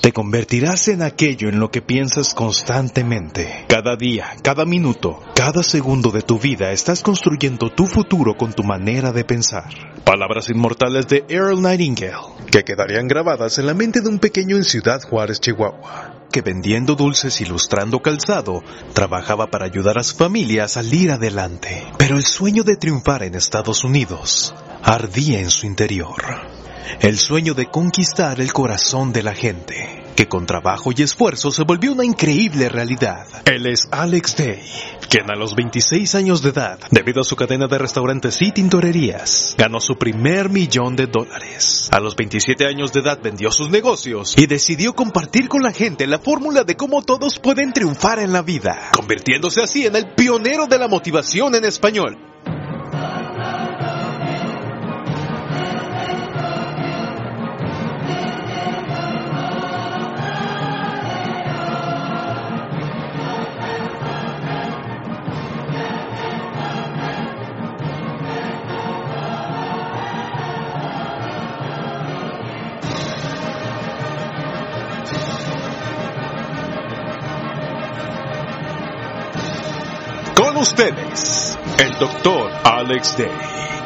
Te convertirás en aquello en lo que piensas constantemente. Cada día, cada minuto, cada segundo de tu vida estás construyendo tu futuro con tu manera de pensar. Palabras inmortales de Earl Nightingale, que quedarían grabadas en la mente de un pequeño en Ciudad Juárez, Chihuahua, que vendiendo dulces y lustrando calzado, trabajaba para ayudar a su familia a salir adelante. Pero el sueño de triunfar en Estados Unidos ardía en su interior el sueño de conquistar el corazón de la gente, que con trabajo y esfuerzo se volvió una increíble realidad. Él es Alex Day, quien a los 26 años de edad, debido a su cadena de restaurantes y tintorerías, ganó su primer millón de dólares. A los 27 años de edad vendió sus negocios y decidió compartir con la gente la fórmula de cómo todos pueden triunfar en la vida, convirtiéndose así en el pionero de la motivación en español. Ustedes, el doctor Alex Day.